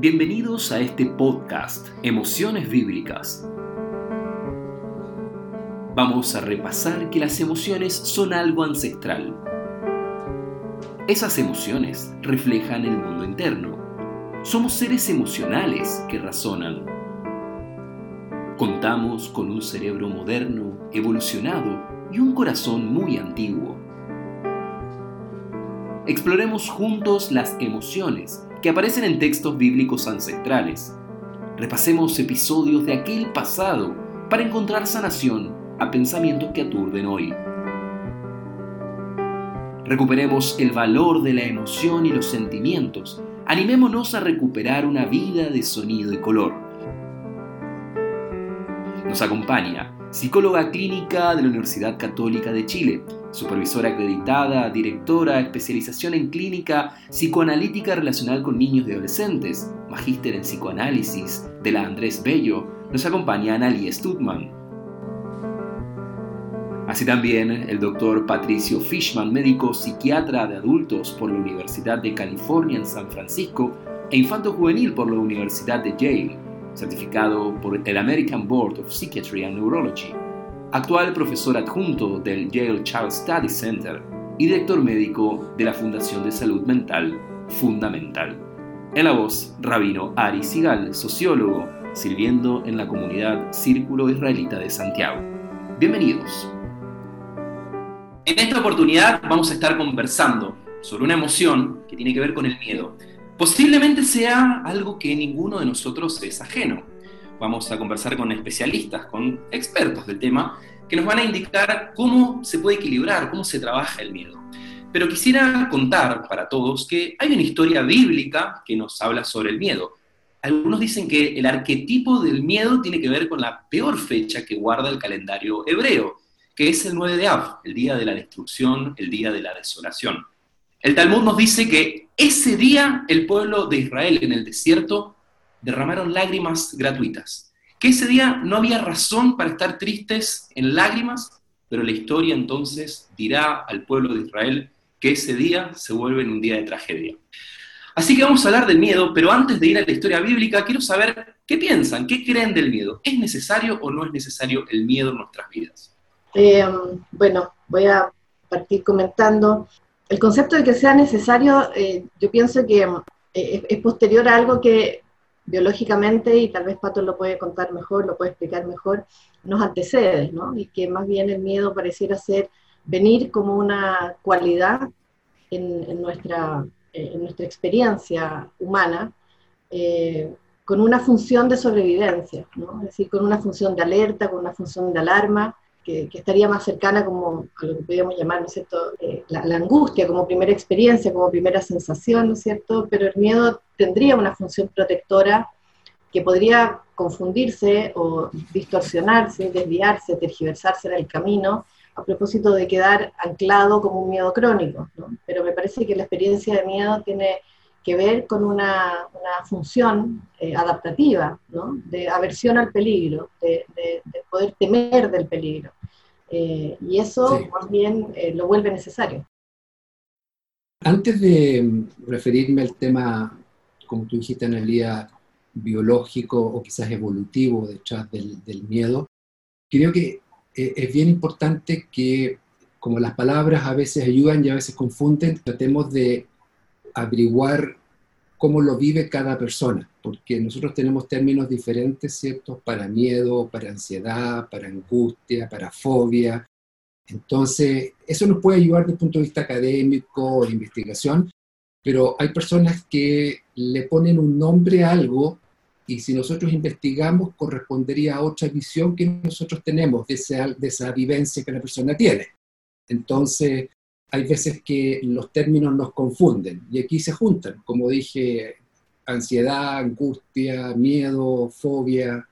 Bienvenidos a este podcast, Emociones Bíblicas. Vamos a repasar que las emociones son algo ancestral. Esas emociones reflejan el mundo interno. Somos seres emocionales que razonan. Contamos con un cerebro moderno, evolucionado y un corazón muy antiguo. Exploremos juntos las emociones que aparecen en textos bíblicos ancestrales. Repasemos episodios de aquel pasado para encontrar sanación a pensamientos que aturden hoy. Recuperemos el valor de la emoción y los sentimientos. Animémonos a recuperar una vida de sonido y color. Nos acompaña psicóloga clínica de la Universidad Católica de Chile, supervisora acreditada, directora, especialización en clínica psicoanalítica relacional con niños y adolescentes, magíster en psicoanálisis de la Andrés Bello, nos acompaña Analia Stutman. Así también el doctor Patricio Fishman, médico psiquiatra de adultos por la Universidad de California en San Francisco e infanto juvenil por la Universidad de Yale, certificado por el American Board of Psychiatry and Neurology actual profesor adjunto del Yale Child Study Center y director médico de la Fundación de Salud Mental Fundamental. En la voz, Rabino Ari Sigal, sociólogo, sirviendo en la comunidad Círculo Israelita de Santiago. Bienvenidos. En esta oportunidad vamos a estar conversando sobre una emoción que tiene que ver con el miedo. Posiblemente sea algo que ninguno de nosotros es ajeno vamos a conversar con especialistas, con expertos del tema, que nos van a indicar cómo se puede equilibrar, cómo se trabaja el miedo. Pero quisiera contar para todos que hay una historia bíblica que nos habla sobre el miedo. Algunos dicen que el arquetipo del miedo tiene que ver con la peor fecha que guarda el calendario hebreo, que es el 9 de Av, el día de la destrucción, el día de la desolación. El Talmud nos dice que ese día el pueblo de Israel en el desierto derramaron lágrimas gratuitas. Que ese día no había razón para estar tristes en lágrimas, pero la historia entonces dirá al pueblo de Israel que ese día se vuelve en un día de tragedia. Así que vamos a hablar del miedo, pero antes de ir a la historia bíblica, quiero saber qué piensan, qué creen del miedo. ¿Es necesario o no es necesario el miedo en nuestras vidas? Eh, bueno, voy a partir comentando. El concepto de que sea necesario, eh, yo pienso que eh, es posterior a algo que biológicamente, y tal vez Pato lo puede contar mejor, lo puede explicar mejor, nos antecede, ¿no? Y que más bien el miedo pareciera ser venir como una cualidad en, nuestra, eh, en nuestra experiencia humana, eh, con una función de sobrevivencia, ¿no? Es decir, con una función de alerta, con una función de alarma, que, estaría más cercana como a lo que podríamos llamar, ¿no es cierto?, eh, la, la, angustia como primera experiencia, como primera sensación, ¿no es cierto?, pero el miedo tendría una función protectora que podría confundirse o distorsionarse, desviarse, tergiversarse en el camino a propósito de quedar anclado como un miedo crónico. ¿no? Pero me parece que la experiencia de miedo tiene que ver con una, una función eh, adaptativa, ¿no? de aversión al peligro, de, de, poder temer del peligro. Eh, y eso más bien eh, lo vuelve necesario. Antes de referirme al tema como tú dijiste, en el día biológico o quizás evolutivo detrás del, del miedo, creo que eh, es bien importante que, como las palabras a veces ayudan y a veces confunden, tratemos de averiguar cómo lo vive cada persona, porque nosotros tenemos términos diferentes, ¿cierto? Para miedo, para ansiedad, para angustia, para fobia. Entonces, eso nos puede ayudar desde el punto de vista académico, de investigación, pero hay personas que le ponen un nombre a algo y si nosotros investigamos correspondería a otra visión que nosotros tenemos de esa, de esa vivencia que la persona tiene. Entonces, hay veces que los términos nos confunden y aquí se juntan, como dije, ansiedad, angustia, miedo, fobia,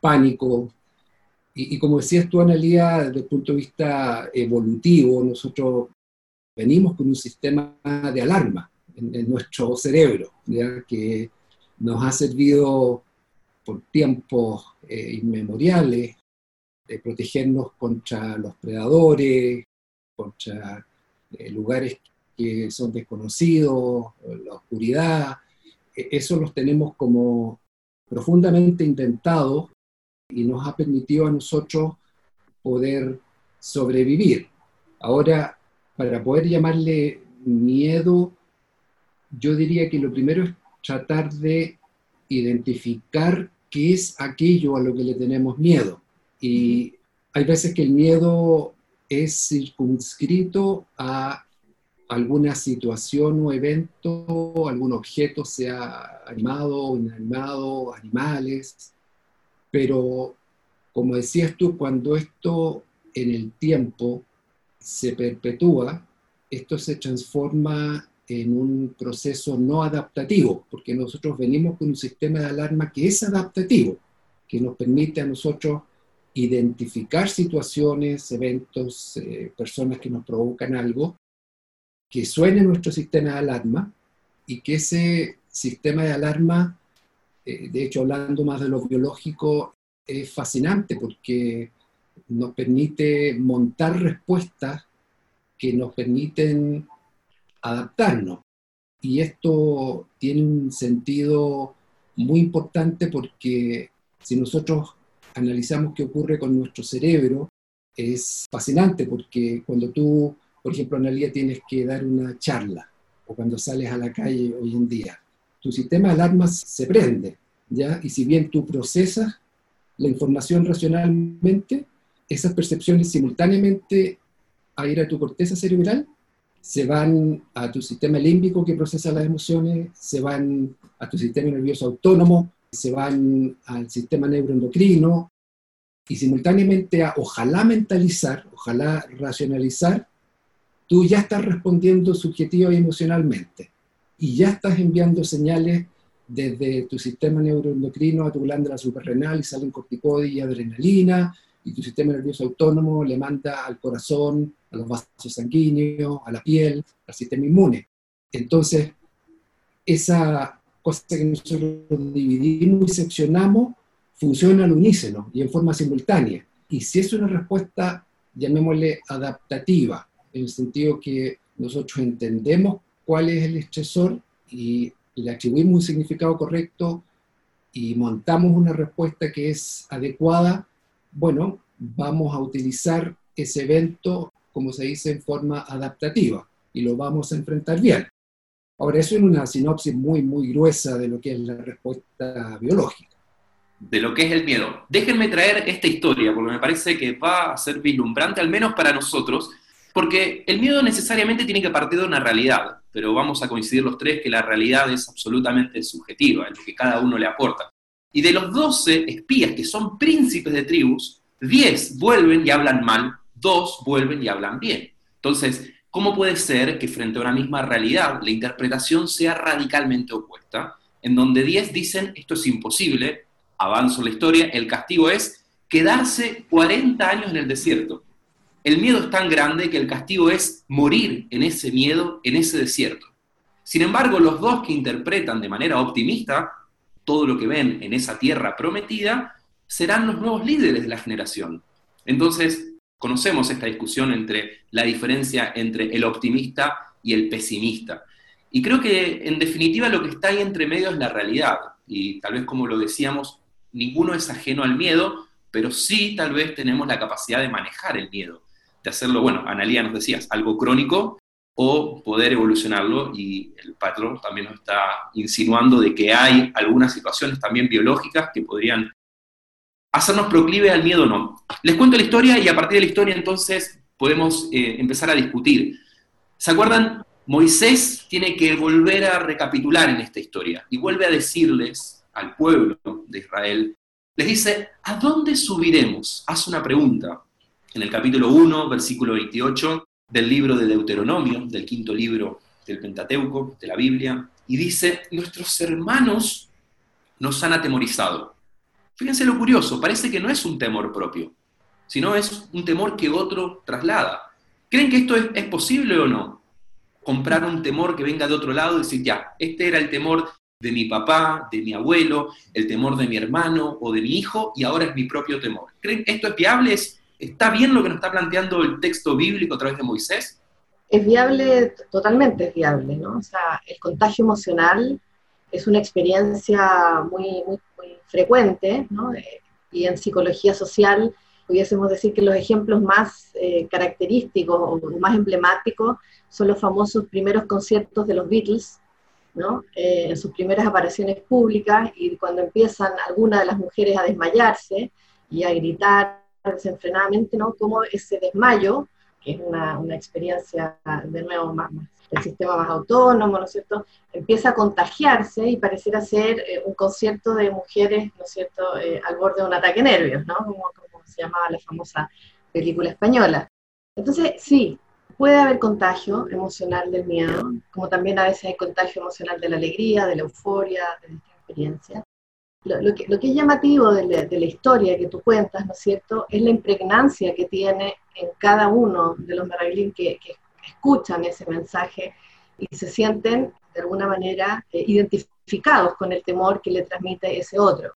pánico. Y, como decías tú, Analia, desde el punto de vista evolutivo, nosotros venimos con un sistema de alarma en, nuestro cerebro, que nos ha servido por tiempos eh, inmemoriales de protegernos contra los predadores, contra eh, lugares que son desconocidos, la oscuridad, eso los tenemos como profundamente inventados y nos ha permitido a nosotros poder sobrevivir. Ahora, para poder llamarle miedo, yo diría que lo primero es tratar de identificar qué es aquello a lo que le tenemos miedo. Y hay veces que el miedo es circunscrito a alguna situación o evento, algún objeto, sea animado o inanimado, animales, pero como decías tú, cuando esto en el tiempo se perpetúa, esto se transforma en un proceso no adaptativo, porque nosotros venimos con un sistema de alarma que es adaptativo, que nos permite a nosotros identificar situaciones, eventos, eh, personas que nos provocan algo, que suene nuestro sistema de alarma y que ese sistema de alarma, eh, de hecho hablando más de lo biológico, es fascinante porque nos permite montar respuestas que nos permiten adaptarnos. Y esto tiene un sentido muy importante porque si nosotros analizamos qué ocurre con nuestro cerebro, es fascinante porque cuando tú, por ejemplo, Analia, tienes que dar una charla o cuando sales a la calle hoy en día, tu sistema de alarmas se prende, ¿ya? Y si bien tú procesas la información racionalmente, esas percepciones simultáneamente a ir a tu corteza cerebral se van a tu sistema límbico que procesa las emociones, se van a tu sistema nervioso autónomo, se van al sistema neuroendocrino y simultáneamente a ojalá mentalizar, ojalá racionalizar, tú ya estás respondiendo subjetiva y emocionalmente y ya estás enviando señales desde tu sistema neuroendocrino a tu glándula suprarrenal y salen corticoides y adrenalina y tu sistema nervioso autónomo le manda al corazón, a los vasos sanguíneos, a la piel, al sistema inmune. Entonces, esa cosa que nosotros dividimos y seccionamos funciona al unísono y en forma simultánea. Y si es una respuesta, llamémosle adaptativa, en el sentido que nosotros entendemos cuál es el estresor y le atribuimos un significado correcto y montamos una respuesta que es adecuada, bueno, vamos a utilizar ese evento, como se dice, en forma adaptativa y lo vamos a enfrentar bien. Ahora, eso es una sinopsis muy, muy gruesa de lo que es la respuesta biológica. De lo que es el miedo. Déjenme traer esta historia, porque me parece que va a ser vislumbrante, al menos para nosotros, porque el miedo necesariamente tiene que partir de una realidad, pero vamos a coincidir los tres que la realidad es absolutamente subjetiva, es lo que cada uno le aporta. Y de los 12 espías que son príncipes de tribus, 10 vuelven y hablan mal, 2 vuelven y hablan bien. Entonces, ¿cómo puede ser que frente a una misma realidad la interpretación sea radicalmente opuesta? En donde 10 dicen esto es imposible, avanzo la historia, el castigo es quedarse 40 años en el desierto. El miedo es tan grande que el castigo es morir en ese miedo, en ese desierto. Sin embargo, los dos que interpretan de manera optimista todo lo que ven en esa tierra prometida, serán los nuevos líderes de la generación. Entonces, conocemos esta discusión entre la diferencia entre el optimista y el pesimista. Y creo que en definitiva lo que está ahí entre medio es la realidad. Y tal vez como lo decíamos, ninguno es ajeno al miedo, pero sí tal vez tenemos la capacidad de manejar el miedo, de hacerlo, bueno, Analía nos decías, algo crónico o poder evolucionarlo y el patrón también nos está insinuando de que hay algunas situaciones también biológicas que podrían hacernos proclive al miedo o no. Les cuento la historia y a partir de la historia entonces podemos eh, empezar a discutir. ¿Se acuerdan? Moisés tiene que volver a recapitular en esta historia y vuelve a decirles al pueblo de Israel, les dice, ¿a dónde subiremos? Hace una pregunta. En el capítulo 1, versículo 28, del libro de Deuteronomio, del quinto libro del Pentateuco, de la Biblia, y dice, nuestros hermanos nos han atemorizado. Fíjense lo curioso, parece que no es un temor propio, sino es un temor que otro traslada. ¿Creen que esto es, posible o no? Comprar un temor que venga de otro lado y decir, ya, este era el temor de mi papá, de mi abuelo, el temor de mi hermano o de mi hijo, y ahora es mi propio temor. ¿Creen esto es viable? ¿Es, ¿Está bien lo que nos está planteando el texto bíblico a través de Moisés? Es viable, totalmente es viable, ¿no? O sea, el contagio emocional es una experiencia muy, muy, frecuente, ¿no? y en psicología social pudiésemos decir que los ejemplos más eh, característicos o más emblemáticos son los famosos primeros conciertos de los Beatles, ¿no? Eh, en sus primeras apariciones públicas y cuando empiezan algunas de las mujeres a desmayarse y a gritar desenfrenadamente, ¿no? Como ese desmayo, que es una, una experiencia de nuevo más, más el sistema más autónomo, ¿no es cierto?, empieza a contagiarse y pareciera ser eh, un concierto de mujeres, ¿no es cierto?, eh, al borde de un ataque nervios, ¿no?, como, como, se llamaba la famosa película española. Entonces, sí, puede haber contagio emocional del miedo, como también a veces hay contagio emocional de la alegría, de la euforia, de esta experiencia. Lo, que, lo, que, es llamativo de la, de la, historia que tú cuentas, ¿no es cierto?, es la impregnancia que tiene en cada uno de los Maravilín que, que escuchan ese mensaje y se sienten de alguna manera eh, identificados con el temor que le transmite ese otro.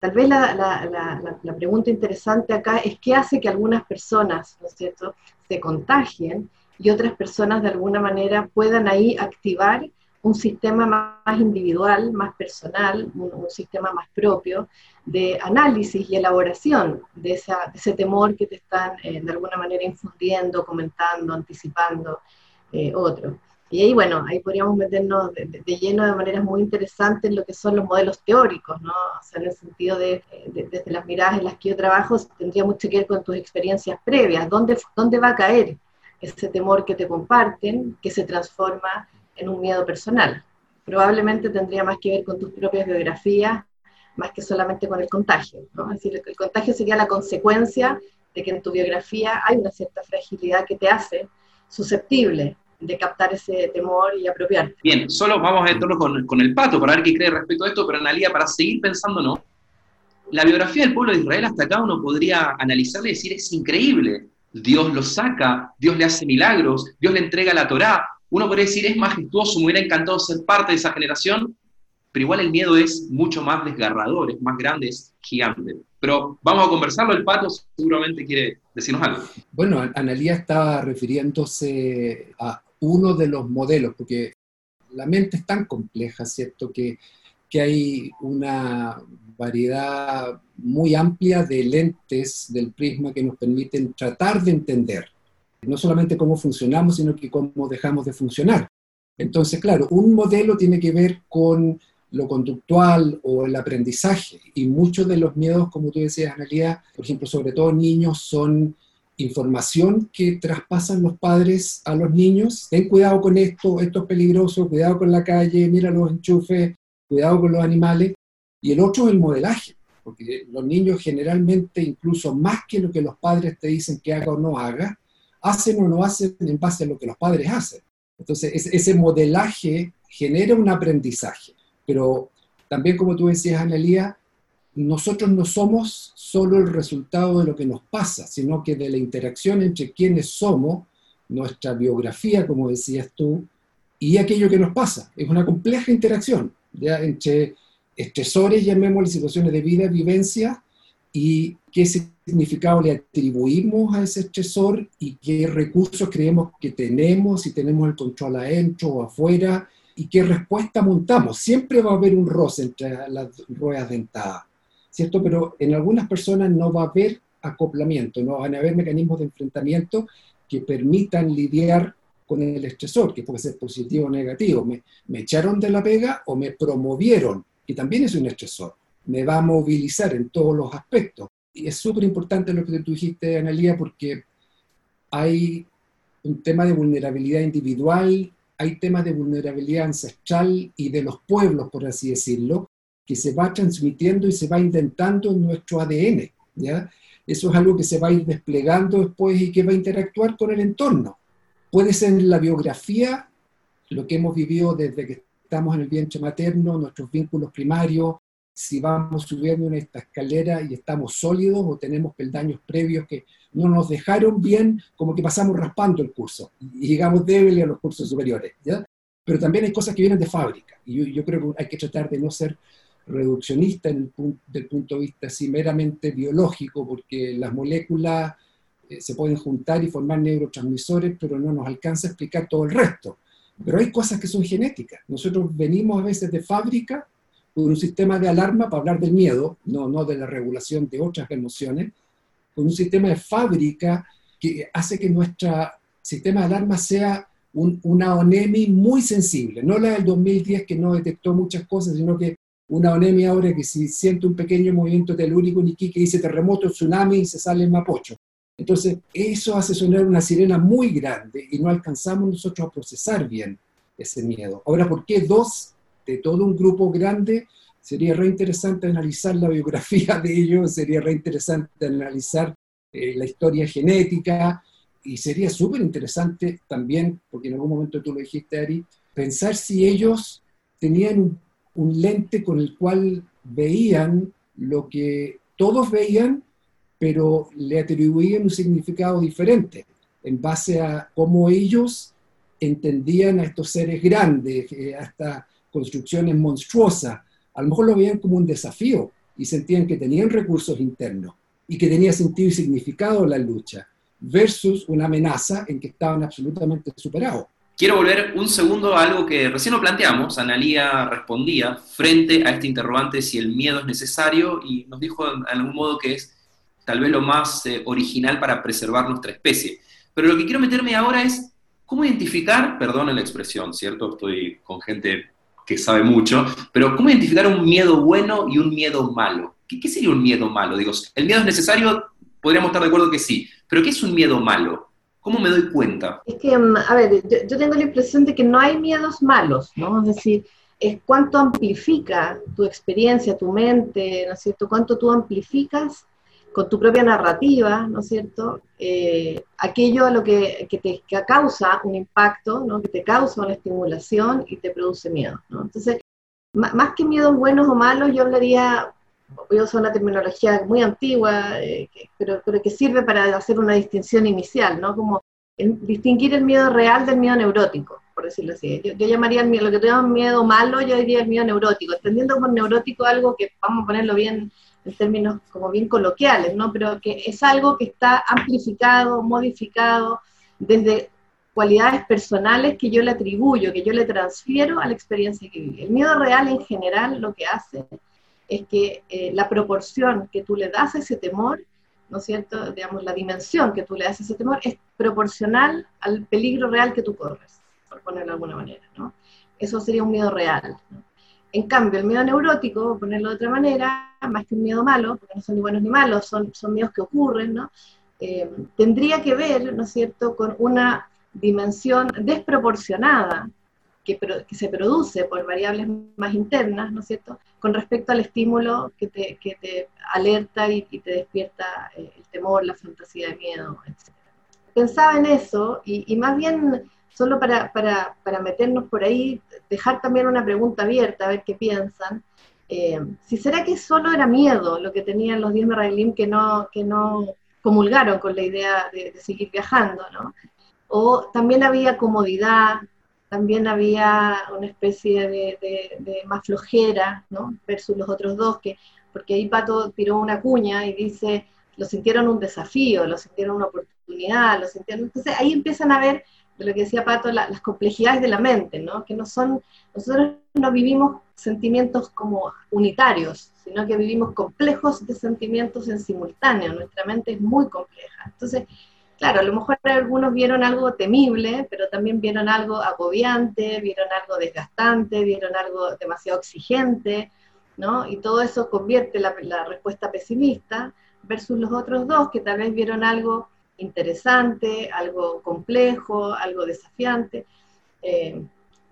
Tal vez la, la, la, pregunta interesante acá es qué hace que algunas personas, ¿no es cierto?, se contagien y otras personas de alguna manera puedan ahí activar un sistema más individual, más personal, un, sistema más propio de análisis y elaboración de, esa, ese temor que te están eh, de alguna manera infundiendo, comentando, anticipando eh. Y ahí, bueno, ahí podríamos meternos de, lleno de maneras muy interesantes en lo que son los modelos teóricos, ¿no? O sea, en el sentido de, desde las miradas en las que yo trabajo, tendría mucho que ver con tus experiencias previas. ¿Dónde, dónde va a caer ese temor que te comparten, que se transforma en un miedo personal. Probablemente tendría más que ver con tus propias biografías, más que solamente con el contagio. el contagio sería la consecuencia de que en tu biografía hay una cierta fragilidad que te hace susceptible de captar ese temor y apropiarte. Bien, solo vamos a meterlo con, con, el pato para ver qué cree respecto a esto, pero Analia, para seguir pensando, ¿no? La biografía del pueblo de Israel hasta acá uno podría analizarle y decir, es increíble. Dios lo saca, Dios le hace milagros, Dios le entrega la Torá, uno podría decir, es majestuoso, me hubiera encantado ser parte de esa generación, pero igual el miedo es mucho más desgarrador, es más grande, es gigante. Pero vamos a conversarlo, el pato seguramente quiere decirnos algo. Bueno, Analía estaba refiriéndose a uno de los modelos, porque la mente es tan compleja, ¿cierto? Que, que hay una variedad muy amplia de lentes del prisma que nos permiten tratar de entender no solamente cómo funcionamos, sino que cómo dejamos de funcionar. Entonces, claro, un modelo tiene que ver con lo conductual o el aprendizaje, y muchos de los miedos, como tú decías, Analia, por ejemplo, sobre todo niños, son información que traspasan los padres a los niños. Ten cuidado con esto, esto es peligroso, cuidado con la calle, mira los enchufes, cuidado con los animales. Y el otro es el modelaje, porque los niños generalmente, incluso más que lo que los padres te dicen que haga o no haga, hacen o no hacen en base a lo que los padres hacen. Entonces, ese modelaje genera un aprendizaje, pero también como tú decías, Analia, nosotros no somos solo el resultado de lo que nos pasa, sino que de la interacción entre quienes somos, nuestra biografía, como decías tú, y aquello que nos pasa. Es una compleja interacción ¿ya? entre estresores, llamémosle situaciones de vida, vivencia, y qué significado le atribuimos a ese estresor y qué recursos creemos que tenemos, si tenemos el control adentro o afuera, y qué respuesta montamos. Siempre va a haber un roce entre las ruedas dentadas, ¿cierto? Pero en algunas personas no va a haber acoplamiento, no van a haber mecanismos de enfrentamiento que permitan lidiar con el estresor, que puede ser positivo o negativo. Me, me echaron de la pega o me promovieron, que también es un estresor me va a movilizar en todos los aspectos. Y es súper importante lo que tú dijiste, Analia, porque hay un tema de vulnerabilidad individual, hay temas de vulnerabilidad ancestral y de los pueblos, por así decirlo, que se va transmitiendo y se va intentando en nuestro ADN. ¿ya? Eso es algo que se va a ir desplegando después y que va a interactuar con el entorno. Puede ser en la biografía, lo que hemos vivido desde que estamos en el vientre materno, nuestros vínculos primarios, si vamos subiendo en esta escalera y estamos sólidos o tenemos peldaños previos que no nos dejaron bien, como que pasamos raspando el curso y llegamos débiles a los cursos superiores. ¿ya? Pero también hay cosas que vienen de fábrica y yo, creo que hay que tratar de no ser reduccionista en el punto, del punto de vista así meramente biológico, porque las moléculas eh, se pueden juntar y formar neurotransmisores, pero no nos alcanza a explicar todo el resto. Pero hay cosas que son genéticas. Nosotros venimos a veces de fábrica con un sistema de alarma para hablar del miedo, no, no de la regulación de otras emociones, con un sistema de fábrica que hace que nuestro sistema de alarma sea una ONEMI muy sensible, no la del 2010 que no detectó muchas cosas, sino que una ONEMI ahora que si siente un pequeño movimiento telúrico en Iquique dice terremoto, tsunami y se sale en Mapocho. Entonces, eso hace sonar una sirena muy grande y no alcanzamos nosotros a procesar bien ese miedo. Ahora, ¿por qué dos de todo un grupo grande? Sería reinteresante analizar la biografía de ellos, sería reinteresante analizar eh, la historia genética, y sería súper interesante también, porque en algún momento tú lo dijiste, Ari, pensar si ellos tenían un, lente con el cual veían lo que todos veían, pero le atribuían un significado diferente en base a cómo ellos entendían a estos seres grandes, eh, construcciones monstruosas. A lo mejor lo veían como un desafío y sentían que tenían recursos internos y que tenía sentido y significado la lucha versus una amenaza en que estaban absolutamente superados. Quiero volver un segundo a algo que recién lo planteamos. Analía respondía frente a este interrogante si el miedo es necesario y nos dijo en algún modo que es tal vez lo más eh, original para preservar nuestra especie. Pero lo que quiero meterme ahora es cómo identificar, perdón la expresión, ¿cierto? Estoy con gente que sabe mucho, pero cómo identificar un miedo bueno y un miedo malo. ¿Qué, qué sería un miedo malo? Digo, ¿el miedo es necesario? Podríamos estar de acuerdo que sí, pero ¿qué es un miedo malo? ¿Cómo me doy cuenta? Es que, mm, a ver, yo, tengo la impresión de que no hay miedos malos, ¿no? Es decir, es cuánto amplifica tu experiencia, tu mente, ¿no es cierto? Cuánto tú amplificas con tu propia narrativa, ¿no es cierto? Eh, aquello a lo que, que te que causa un impacto, ¿no? Que te causa una estimulación y te produce miedo, ¿no? Entonces, más que miedos buenos o malos, yo hablaría voy a usar una terminología muy antigua, eh, pero, pero, que sirve para hacer una distinción inicial, ¿no? Como distinguir el miedo real del miedo neurótico, por decirlo así. Yo, llamaría el lo que llamas miedo malo, yo diría el miedo neurótico, entendiendo por neurótico algo que, vamos a ponerlo bien en términos como bien coloquiales, ¿no? Pero que es algo que está amplificado, modificado, desde cualidades personales que yo le atribuyo, que yo le transfiero a la experiencia que viví. El miedo real en general lo que hace es que eh, la proporción que tú le das a ese temor, ¿no es cierto? Digamos, la dimensión que tú le das a ese temor es proporcional al peligro real que tú corres, por ponerlo de alguna manera, ¿no? Eso sería un miedo real. En cambio, el miedo neurótico, ponerlo de otra manera, más que un miedo malo, porque no son ni buenos ni malos, son, son miedos que ocurren, ¿no? Eh, tendría que ver, ¿no es cierto?, con una dimensión desproporcionada que, se produce por variables más internas, ¿no es cierto?, con respecto al estímulo que te, que te alerta y, te despierta eh, el temor, la fantasía de miedo, etc. Pensaba en eso y, más bien, solo para, para, para, meternos por ahí, dejar también una pregunta abierta, a ver qué piensan. Eh, si será que solo era miedo lo que tenían los 10 Merraelim que no, que no comulgaron con la idea de, de seguir viajando, ¿no? O también había comodidad, también había una especie de, más flojera, ¿no? Versus los otros dos, que, porque ahí Pato tiró una cuña y dice, lo sintieron un desafío, lo sintieron una oportunidad, lo sintieron... Entonces ahí empiezan a ver, de lo que decía Pato, las complejidades de la mente, ¿no? Que no son, nosotros no vivimos sentimientos como unitarios, sino que vivimos complejos de sentimientos en simultáneo, nuestra mente es muy compleja. Entonces, claro, a lo mejor algunos vieron algo temible, pero también vieron algo agobiante, vieron algo desgastante, vieron algo demasiado exigente, ¿no? Y todo eso convierte la, respuesta pesimista versus los otros dos que tal vez vieron algo interesante, algo complejo, algo desafiante. Eh,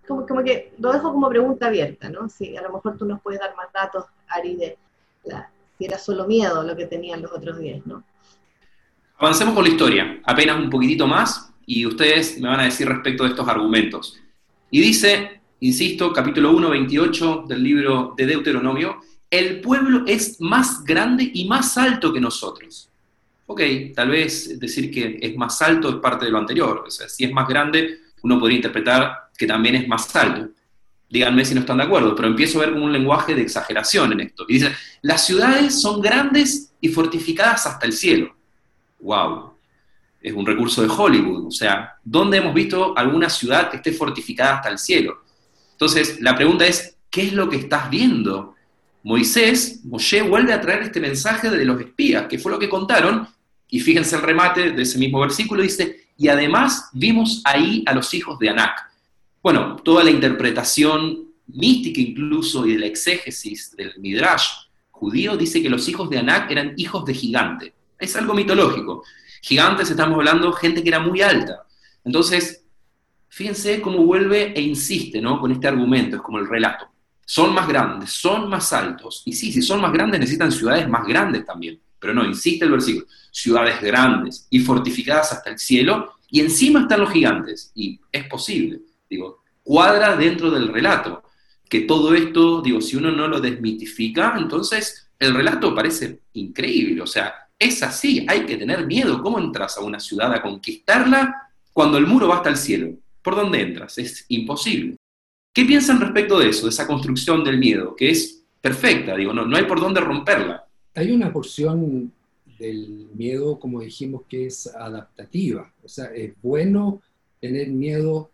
como, como, que lo dejo como pregunta abierta, ¿no? Si a lo mejor tú nos puedes dar más datos, Ari, de si era solo miedo lo que tenían los otros diez, ¿no? Avancemos con la historia, apenas un poquitito más, y ustedes me van a decir respecto de estos argumentos. Y dice, insisto, capítulo 1, 28 del libro de Deuteronomio, el pueblo es más grande y más alto que nosotros. Ok, tal vez decir que es más alto es parte de lo anterior. O sea, si es más grande, uno podría interpretar que también es más alto. Díganme si no están de acuerdo, pero empiezo a ver como un lenguaje de exageración en esto. Y dice, las ciudades son grandes y fortificadas hasta el cielo wow. es un recurso de Hollywood. O sea, ¿dónde hemos visto alguna ciudad que esté fortificada hasta el cielo? Entonces, la pregunta es, ¿qué es lo que estás viendo? Moisés, Moshe vuelve a traer este mensaje de los espías, que fue lo que contaron, y fíjense el remate de ese mismo versículo, dice, y además vimos ahí a los hijos de Anac. Bueno, toda la interpretación mística incluso y de la exégesis del Midrash judío dice que los hijos de Anac eran hijos de gigante. Es algo mitológico. Gigantes estamos hablando gente que era muy alta. Entonces, fíjense cómo vuelve e insiste ¿no? con este argumento, es como el relato. Son más grandes, son más altos. Y sí, si son más grandes necesitan ciudades más grandes también. Pero no, insiste el versículo. Ciudades grandes y fortificadas hasta el cielo, y encima están los gigantes. Y es posible, digo, cuadra dentro del relato. Que todo esto, digo, si uno no lo desmitifica, entonces el relato parece increíble. O sea, es así, hay que tener miedo. ¿Cómo entras a una ciudad a conquistarla cuando el muro va hasta el cielo? ¿Por dónde entras? Es imposible. ¿Qué piensan respecto de eso, de esa construcción del miedo, que es perfecta? Digo, no, no hay por dónde romperla. Hay una porción del miedo, como dijimos, que es adaptativa. O sea, es bueno tener miedo,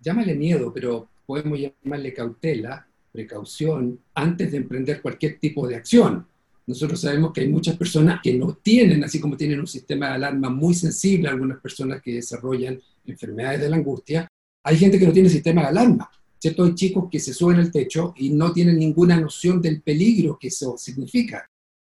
llámale miedo, pero podemos llamarle cautela, precaución, antes de emprender cualquier tipo de acción. Nosotros sabemos que hay muchas personas que no tienen, así como tienen un sistema de alarma muy sensible, algunas personas que desarrollan enfermedades de la angustia, hay gente que no tiene sistema de alarma. ¿cierto? Hay chicos que se suben al techo y no tienen ninguna noción del peligro que eso significa.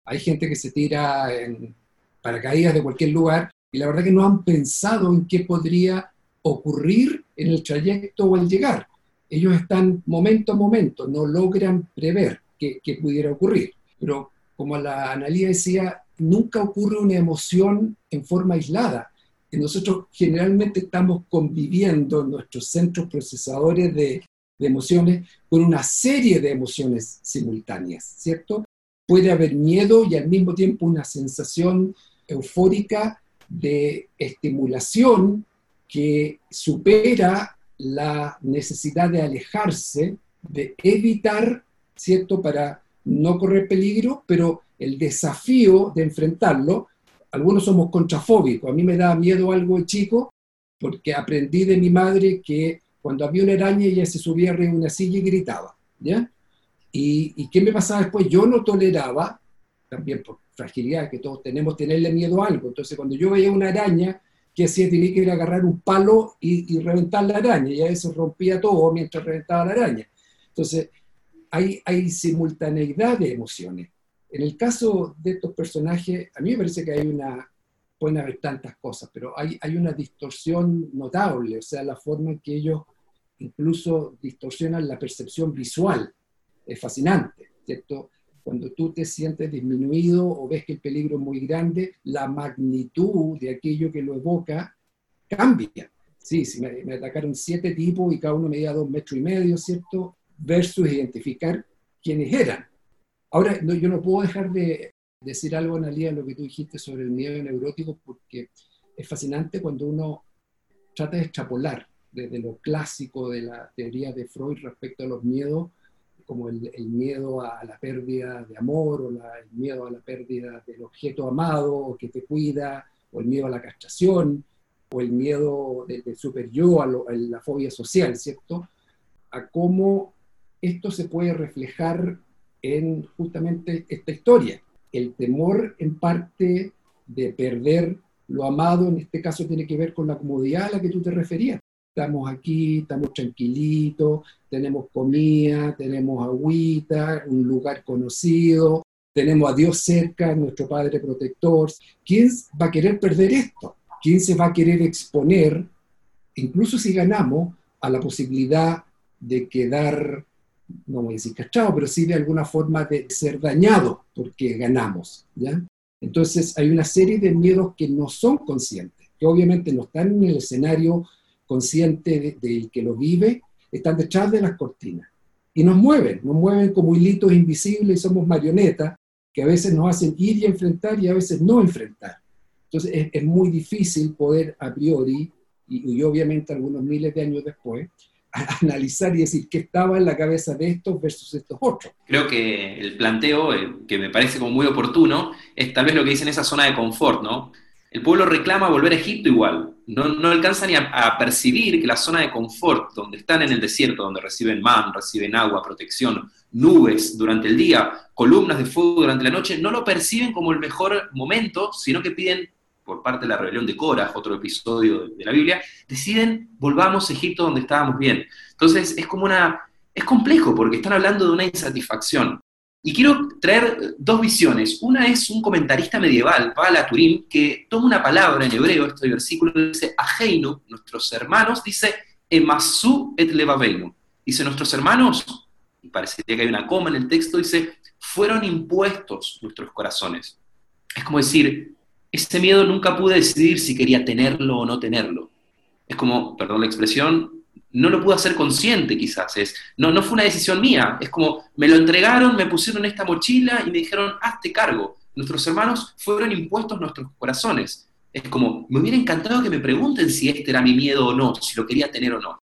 Hay gente que se tira en paracaídas de cualquier lugar y la verdad que no han pensado en qué podría ocurrir en el trayecto o al llegar. Ellos están momento a momento, no logran prever qué, qué pudiera ocurrir. Pero como la Analía decía, nunca ocurre una emoción en forma aislada. nosotros generalmente estamos conviviendo en nuestros centros procesadores de, de emociones con una serie de emociones simultáneas, ¿cierto? Puede haber miedo y al mismo tiempo una sensación eufórica de estimulación que supera la necesidad de alejarse, de evitar, ¿cierto? Para no correr peligro, pero el desafío de enfrentarlo, algunos somos contrafóbicos, a mí me da miedo algo de chico, porque aprendí de mi madre que cuando había una araña ella se subía arriba una silla y gritaba, ¿ya? Y, y, qué me pasaba después? Yo no toleraba, también por fragilidad que todos tenemos, tenerle miedo a algo. Entonces, cuando yo veía una araña, que hacía? Tenía que ir a agarrar un palo y, y reventar la araña, y a veces rompía todo mientras reventaba la araña. Entonces, hay, simultaneidad de emociones. En el caso de estos personajes, a mí me parece que hay una, pueden haber tantas cosas, pero hay, hay una distorsión notable, o sea, la forma en que ellos incluso distorsionan la percepción visual. Es fascinante, ¿cierto? Cuando tú te sientes disminuido o ves que el peligro es muy grande, la magnitud de aquello que lo evoca cambia. Sí, si me, atacaron siete tipos y cada uno medía dos metros y medio, ¿cierto? versus identificar quiénes eran. Ahora, yo no puedo dejar de decir algo, Analia, lo que tú dijiste sobre el miedo neurótico, porque es fascinante cuando uno trata de extrapolar desde lo clásico de la teoría de Freud respecto a los miedos, como el, miedo a la pérdida de amor, o el miedo a la pérdida del objeto amado, que te cuida, o el miedo a la castración, o el miedo del super yo, a, a la fobia social, ¿cierto? A cómo esto se puede reflejar en justamente esta historia. El temor en parte de perder lo amado, en este caso tiene que ver con la comodidad a la que tú te referías. Estamos aquí, estamos tranquilitos, tenemos comida, tenemos agüita, un lugar conocido, tenemos a Dios cerca, nuestro Padre protector. ¿Quién va a querer perder esto? ¿Quién se va a querer exponer, incluso si ganamos, a la posibilidad de quedar no voy a decir cachado, pero sí de alguna forma de ser dañado porque ganamos, ¿ya? Entonces hay una serie de miedos que no son conscientes, que obviamente no están en el escenario consciente del que lo vive, están detrás de las cortinas y nos mueven, nos mueven como hilitos invisibles y somos marionetas que a veces nos hacen ir y enfrentar y a veces no enfrentar. Entonces es, muy difícil poder a priori, y, obviamente algunos miles de años después, analizar y decir qué estaba en la cabeza de estos versus estos otros. Creo que el planteo, eh, que me parece como muy oportuno, es tal vez lo que dice en esa zona de confort, ¿no? El pueblo reclama volver a Egipto igual. No, no alcanza ni a, percibir que la zona de confort, donde están en el desierto, donde reciben man, reciben agua, protección, nubes durante el día, columnas de fuego durante la noche, no lo perciben como el mejor momento, sino que piden, por parte de la rebelión de Cora, otro episodio de la Biblia, deciden volvamos a Egipto donde estábamos bien. Entonces es como una, es complejo porque están hablando de una insatisfacción. Y quiero traer dos visiones. Una es un comentarista medieval, Bala Turim, que toma una palabra en hebreo, este versículo dice, Ajeinu, nuestros hermanos, dice, Emasu et levaveinu. Dice, nuestros hermanos, y parecería que hay una coma en el texto, dice, fueron impuestos nuestros corazones. Es como decir, ese miedo nunca pude decidir si quería tenerlo o no tenerlo. Es como, perdón la expresión, no lo pude hacer consciente quizás, es, no, no fue una decisión mía, es como me lo entregaron, me pusieron esta mochila y me dijeron, hazte cargo. Nuestros hermanos fueron impuestos nuestros corazones. Es como, me hubiera encantado que me pregunten si este era mi miedo o no, si lo quería tener o no.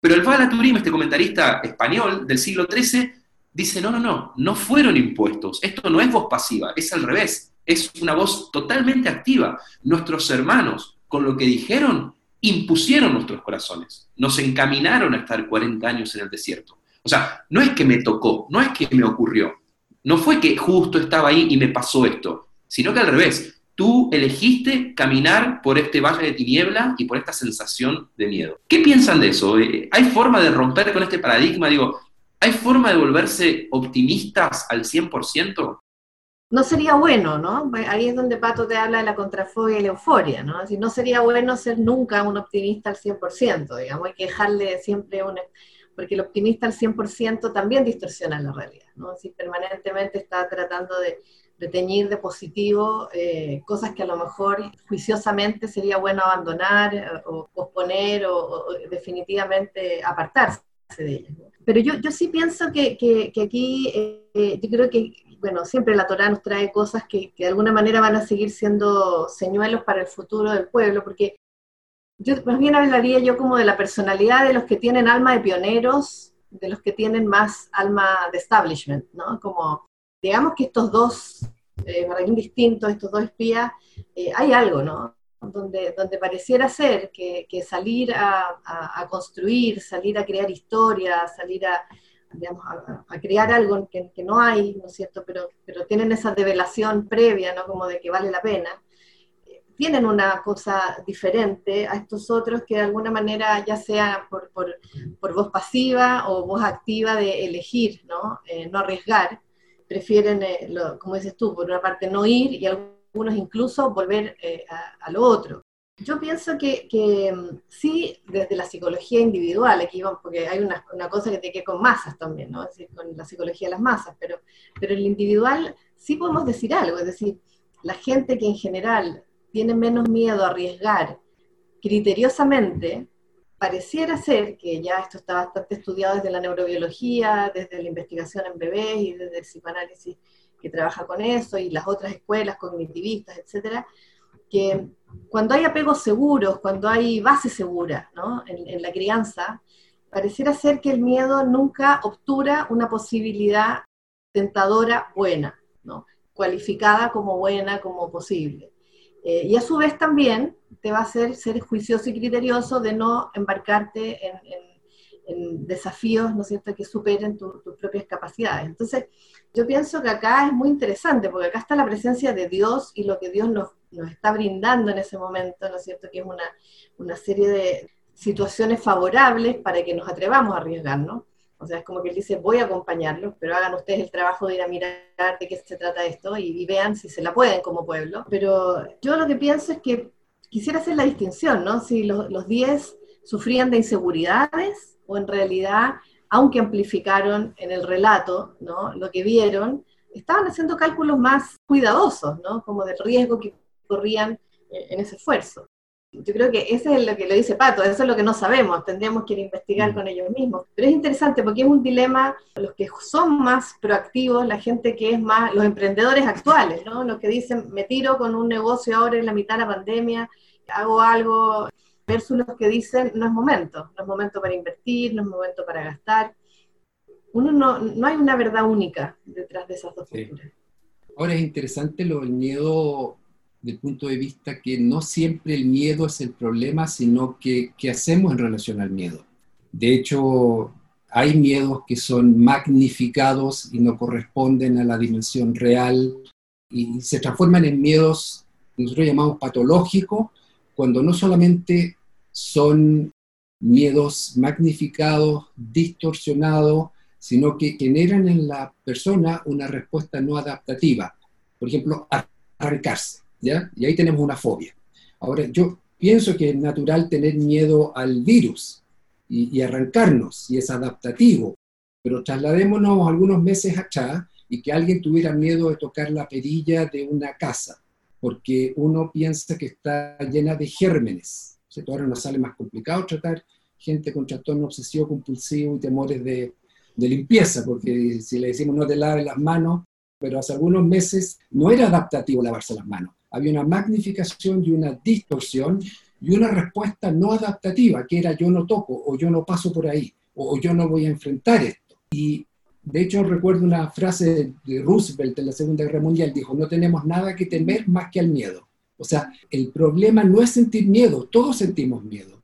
Pero el Bala Turim, este comentarista español del siglo XIII, dice, no, no, no, no fueron impuestos, esto no es voz pasiva, es al revés, es una voz totalmente activa. Nuestros hermanos, con lo que dijeron, impusieron nuestros corazones, nos encaminaron a estar 40 años en el desierto. O sea, no es que me tocó, no es que me ocurrió, no fue que justo estaba ahí y me pasó esto, sino que al revés, tú elegiste caminar por este valle de tiniebla y por esta sensación de miedo. ¿Qué piensan de eso? Eh, ¿Hay forma de romper con este paradigma? Digo, ¿hay forma de volverse optimistas al 100%? No sería bueno, ¿no? Ahí es donde Pato te habla de la contrafobia y la euforia, ¿no? Así, no sería bueno ser nunca un optimista al 100%, digamos, hay que dejarle siempre un... Porque el optimista al 100% también distorsiona la realidad, ¿no? Si permanentemente está tratando de, teñir de positivo eh, cosas que a lo mejor juiciosamente sería bueno abandonar eh, o posponer o, definitivamente apartarse de ellas. Pero yo, yo sí pienso que, que, aquí, eh, yo creo que bueno, siempre la Torah nos trae cosas que, de alguna manera van a seguir siendo señuelos para el futuro del pueblo, porque yo más bien hablaría yo como de la personalidad de los que tienen alma de pioneros, de los que tienen más alma de establishment, ¿no? Como, digamos que estos dos eh, distintos, estos dos espías, eh, hay algo, ¿no? Donde, donde pareciera ser que, salir a, construir, salir a crear historia, salir a, a, crear algo que, no hay, ¿no es cierto? Pero, pero tienen esa develación previa, ¿no? Como de que vale la pena. Tienen una cosa diferente a estos otros que de alguna manera, ya sea por, por, voz pasiva o voz activa de elegir, ¿no? Eh, no arriesgar, prefieren, eh, como dices tú, por una parte no ir y algunos incluso volver eh, a, lo otro. Yo pienso que, mm, sí, desde la psicología individual, aquí vamos, porque hay una, cosa que tiene que con masas también, ¿no? Es decir, con la psicología de las masas, pero, pero en el individual sí podemos decir algo, es decir, la gente que en general tiene menos miedo a arriesgar criteriosamente, pareciera ser que ya esto está bastante estudiado desde la neurobiología, desde la investigación en bebés y desde el psicoanálisis que trabaja con eso y las otras escuelas cognitivistas, etcétera, que cuando hay apegos seguros, cuando hay base segura ¿no? en, la crianza, pareciera ser que el miedo nunca obtura una posibilidad tentadora buena, ¿no? cualificada como buena, como posible. Eh, y a su vez también te va a hacer ser juicioso y criterioso de no embarcarte en, desafíos, ¿no es cierto?, que superen tus propias capacidades. Entonces, yo pienso que acá es muy interesante, porque acá está la presencia de Dios y lo que Dios nos nos está brindando en ese momento, ¿no es cierto?, que es una, una serie de situaciones favorables para que nos atrevamos a arriesgarnos. O sea, es como que él dice, voy a acompañarlos, pero hagan ustedes el trabajo de ir a mirar de qué se trata esto y, vean si se la pueden como pueblo. Pero yo lo que pienso es que quisiera hacer la distinción, ¿no? Si los 10 sufrían de inseguridades o en realidad, aunque amplificaron en el relato, ¿no? Lo que vieron, estaban haciendo cálculos más cuidadosos, ¿no? Como del riesgo que corrían eh, en ese esfuerzo. Yo creo que ese es lo que lo dice Pato, eso es lo que no sabemos, tendríamos que investigar mm. con ellos mismos. Pero es interesante porque es un dilema, los que son más proactivos, la gente que es más, los emprendedores actuales, ¿no? Los que dicen, me tiro con un negocio ahora en la mitad de la pandemia, hago algo, versus los que dicen, no es momento, no es momento para invertir, no es momento para gastar. Uno no, no hay una verdad única detrás de esas dos Ahora es interesante lo, el miedo del punto de vista que no siempre el miedo es el problema, sino que qué hacemos en relación al miedo. De hecho, hay miedos que son magnificados y no corresponden a la dimensión real y se transforman en miedos que nosotros llamamos patológicos, cuando no solamente son miedos magnificados, distorsionados, sino que generan en la persona una respuesta no adaptativa. Por ejemplo, arrancarse, ¿ya? Y ahí tenemos una fobia. Ahora, yo pienso que es natural tener miedo al virus y, arrancarnos, y es adaptativo, pero trasladémonos algunos meses atrás y que alguien tuviera miedo de tocar la perilla de una casa, porque uno piensa que está llena de gérmenes. Entonces, ahora nos sale más complicado tratar gente con trastorno obsesivo compulsivo y temores de, de limpieza, porque si le decimos no te laves las manos, pero hace algunos meses no era adaptativo lavarse las manos. Había una magnificación y una distorsión y una respuesta no adaptativa, que era yo no toco o yo no paso por ahí o yo no voy a enfrentar esto. Y de hecho recuerdo una frase de Roosevelt en la Segunda Guerra Mundial, dijo, no tenemos nada que temer más que al miedo. O sea, el problema no es sentir miedo, todos sentimos miedo.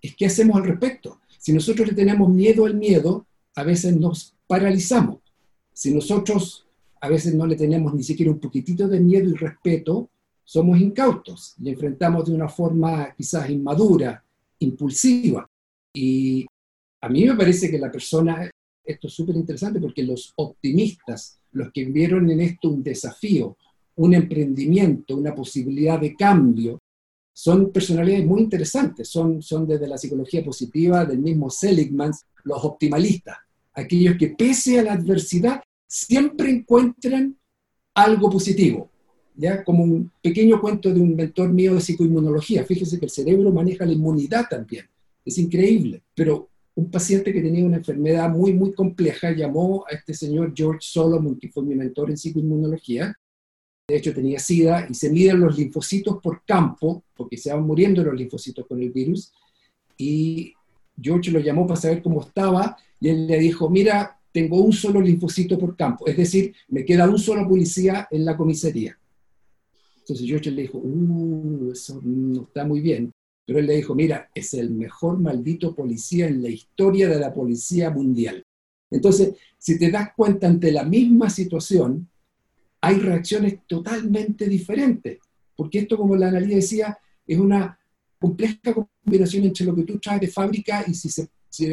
Es qué hacemos al respecto. Si nosotros le tenemos miedo al miedo, a veces nos paralizamos. Si nosotros a veces no le tenemos ni siquiera un poquitito de miedo y respeto, somos incautos y enfrentamos de una forma quizás inmadura, impulsiva. Y a mí me parece que la persona, esto es súper interesante porque los optimistas, los que vieron en esto un desafío, un emprendimiento, una posibilidad de cambio, son personalidades muy interesantes, son, son desde la psicología positiva, del mismo Seligman, los optimalistas, aquellos que pese a la adversidad siempre encuentran algo positivo, ¿ya? Como un pequeño cuento de un mentor mío de psicoinmunología. Fíjese que el cerebro maneja la inmunidad también. Es increíble. Pero un paciente que tenía una enfermedad muy, muy compleja llamó a este señor George Solomon, que fue mi mentor en psicoinmunología. De hecho, tenía SIDA y se miden los linfocitos por campo, porque se van muriendo los linfocitos con el virus. Y George lo llamó para saber cómo estaba y él le dijo, mira, tengo un solo linfocito por campo, es decir, me queda un solo policía en la comisaría. Entonces George le dijo, uh, eso no está muy bien. Pero él le dijo, mira, es el mejor maldito policía en la historia de la policía mundial. Entonces, si te das cuenta ante la misma situación, hay reacciones totalmente diferentes. Porque esto, como la analía decía, es una compleja combinación entre lo que tú traes de fábrica y si se,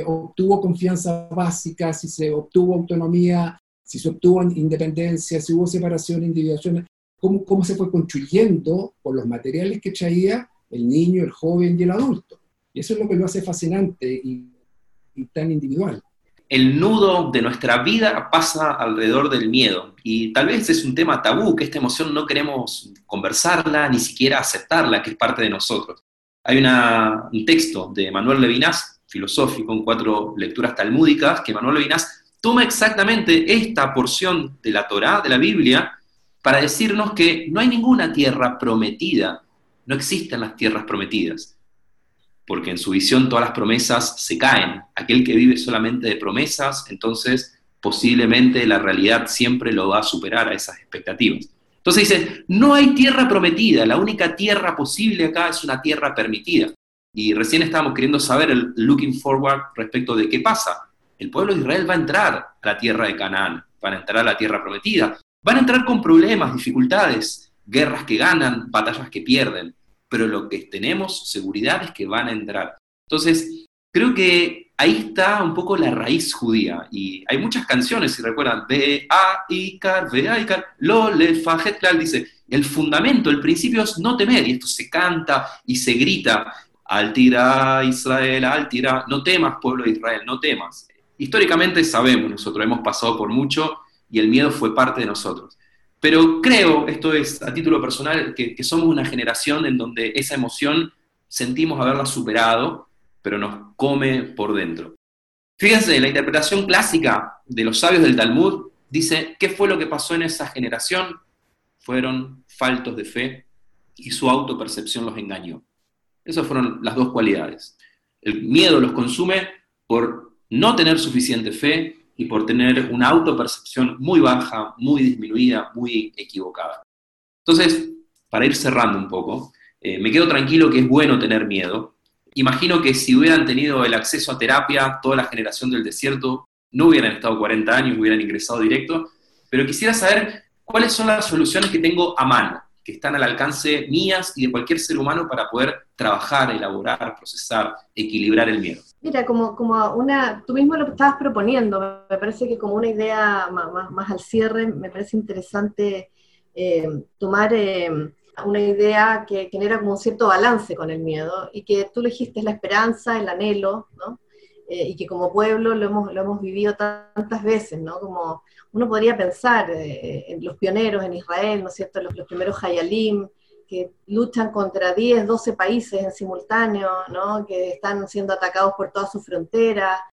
obtuvo confianza básica, si se obtuvo autonomía, si se obtuvo independencia, si hubo separación, individuación, cómo, cómo se fue construyendo por los materiales que traía el niño, el joven y el adulto. Y eso es lo que lo hace fascinante y tan individual el nudo de nuestra vida pasa alrededor del miedo. Y tal vez es un tema tabú, que esta emoción no queremos conversarla, ni siquiera aceptarla, que es parte de nosotros. Hay un texto de Manuel Levinas, filosófico, en cuatro lecturas talmúdicas, que Manuel Levinas toma exactamente esta porción de la Torá, de la Biblia, para decirnos que no hay ninguna tierra prometida, no existen las tierras prometidas, porque en su visión todas las promesas se caen. Aquel que vive solamente de promesas, entonces posiblemente la realidad siempre lo va a superar a esas expectativas. Entonces dice, no hay tierra prometida, la única tierra posible acá es una tierra permitida. Y recién estábamos queriendo saber el looking forward respecto de qué pasa. El pueblo de Israel va a entrar a la tierra de Canaán, van a entrar a la tierra prometida, van a entrar con problemas, dificultades, guerras que ganan, batallas que pierden, pero lo que tenemos seguridad es que van a entrar. Entonces, creo que ahí está un poco la raíz judía. Y hay muchas canciones, si recuerdan, de A, Icar, Ve, Icar, Lo, Le, Fajet, dice, el fundamento, el principio es no temer, y esto se canta y se grita, Altira Israel, Altira, no temas pueblo de Israel, no temas. Históricamente sabemos, nosotros hemos pasado por mucho y el miedo fue parte de nosotros. Pero creo, esto es a título personal, que, somos una generación en donde esa emoción sentimos haberla superado pero nos come por dentro. Fíjense, la interpretación clásica de los sabios del Talmud dice, ¿qué fue lo que pasó en esa generación? Fueron faltos de fe y su autopercepción los engañó. Esas fueron las dos cualidades. El miedo los consume por no tener suficiente fe y por tener una autopercepción muy baja, muy disminuida, muy equivocada. Entonces, para ir cerrando un poco, eh, me quedo tranquilo que es bueno tener miedo. Imagino que si hubieran tenido el acceso a terapia, toda la generación del desierto no hubieran estado 40 años, hubieran ingresado directo, pero quisiera saber cuáles son las soluciones que tengo a mano, que están al alcance mías y de cualquier ser humano para poder trabajar, elaborar, procesar, equilibrar el miedo. Mira, como, como una, tú mismo lo estabas proponiendo, me parece que como una idea más, más, al cierre, me parece interesante eh, tomar eh, una idea que genera como un cierto balance con el miedo y que tú es la esperanza, el anhelo, ¿no? Eh, y que como pueblo lo hemos, lo hemos vivido tantas veces, ¿no? Como uno podría pensar en los pioneros en Israel, ¿no es cierto? Los, los primeros Hayalim, que luchan contra 10, 12 países en simultáneo, ¿no? que están siendo atacados por toda su frontera.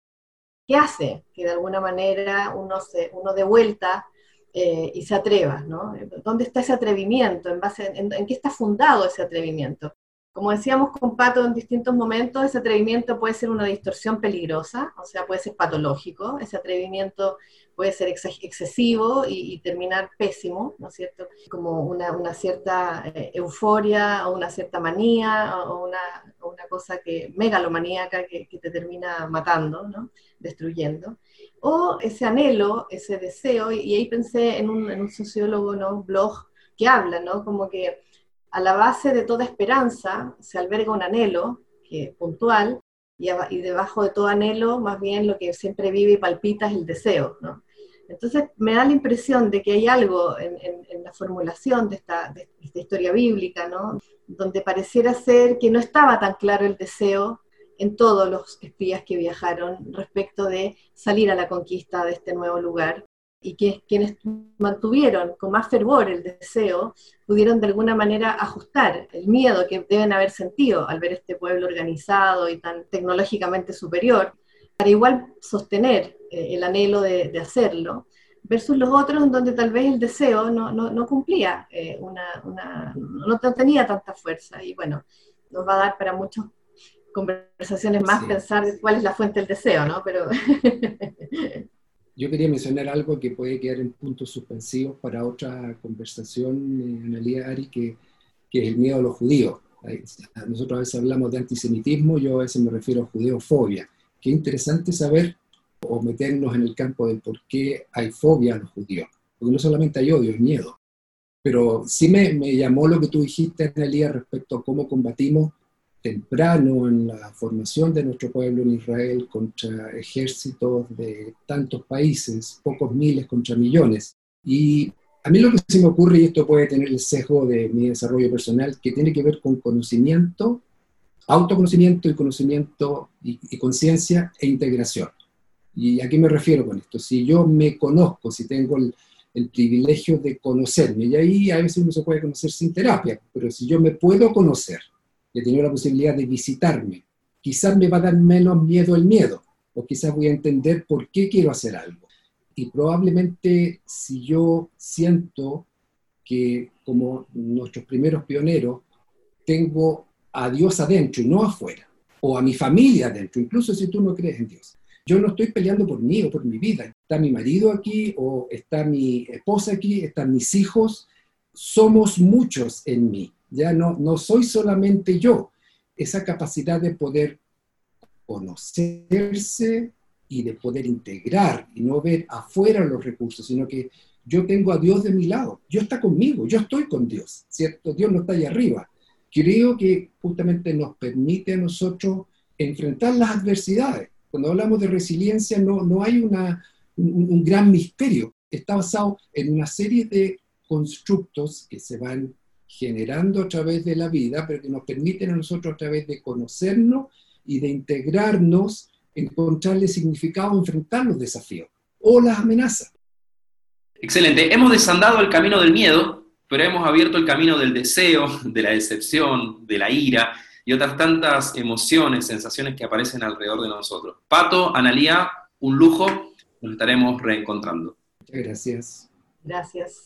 ¿Qué hace que de alguna manera uno, se, uno de vuelta eh, y se atreva? ¿no? ¿Dónde está ese atrevimiento? ¿En, base, en qué está fundado ese atrevimiento? Como decíamos con Pato en distintos momentos, ese atrevimiento puede ser una distorsión peligrosa, o sea, puede ser patológico, ese atrevimiento puede ser excesivo y, terminar pésimo, ¿no es cierto? Como una, cierta eh, euforia o una cierta manía o una, una cosa que megalomaníaca que, que, te termina matando, ¿no? Destruyendo. O ese anhelo, ese deseo, y, ahí pensé en un, en un sociólogo, ¿no? Un blog que habla, ¿no? Como que a la base de toda esperanza se alberga un anhelo que, puntual, y, debajo de todo anhelo, más bien lo que siempre vive y palpita es el deseo. Entonces me da la impresión de que hay algo en, la formulación de esta, de esta, historia bíblica, ¿no? donde pareciera ser que no estaba tan claro el deseo en todos los espías que viajaron respecto de salir a la conquista de este nuevo lugar y que quienes mantuvieron con más fervor el deseo pudieron de alguna manera ajustar el miedo que deben haber sentido al ver este pueblo organizado y tan tecnológicamente superior, para igual sostener eh, el anhelo de, hacerlo, versus los otros en donde tal vez el deseo no, no, cumplía, eh, una, una, no tenía tanta fuerza. Y bueno, nos va a dar para muchas conversaciones más pensar cuál es la fuente del deseo, ¿no? Pero Yo quería mencionar algo que puede quedar en puntos suspensivos para otra conversación, eh, Analia Ari, que, que, es el miedo a los judíos. Nosotros a veces hablamos de antisemitismo, yo a veces me refiero a judeofobia. Qué interesante saber o meternos en el campo de por qué hay fobia a los judíos. Porque no solamente hay odio, hay miedo. Pero sí me, me llamó lo que tú dijiste, Analia, respecto a cómo combatimos temprano en la formación de nuestro pueblo en Israel contra ejércitos de tantos países, pocos miles contra millones. Y a mí lo que se me ocurre, y esto puede tener el sesgo de mi desarrollo personal, que tiene que ver con conocimiento, autoconocimiento y conocimiento y, conciencia e integración. ¿Y a qué me refiero con esto? Si yo me conozco, si tengo el, el privilegio de conocerme, y ahí a veces uno se puede conocer sin terapia, pero si yo me puedo conocer, he tenido la posibilidad de visitarme, quizás me va a dar menos miedo el miedo, o quizás voy a entender por qué quiero hacer algo. Y probablemente si yo siento que como nuestros primeros pioneros, tengo a Dios adentro y no afuera, o a mi familia adentro, incluso si tú no crees en Dios. Yo no estoy peleando por mí o por mi vida. Está mi marido aquí, o está mi esposa aquí, están mis hijos. Somos muchos en mí ya no, no soy solamente yo. Esa capacidad de poder conocerse y de poder integrar y no ver afuera los recursos, sino que yo tengo a Dios de mi lado, Dios está conmigo, yo estoy con Dios, ¿cierto? Dios no está ahí arriba. Creo que justamente nos permite a nosotros enfrentar las adversidades. Cuando hablamos de resiliencia no, no hay una, un gran misterio, está basado en una serie de constructos que se van generando a través de la vida, pero que nos permiten a nosotros a través de conocernos y de integrarnos, encontrarle significado, enfrentar los desafíos o las amenazas. Excelente. Hemos desandado el camino del miedo, pero hemos abierto el camino del deseo, de la decepción, de la ira y otras tantas emociones, sensaciones que aparecen alrededor de nosotros. Pato, Analía, un lujo, nos estaremos reencontrando. Muchas gracias. Gracias.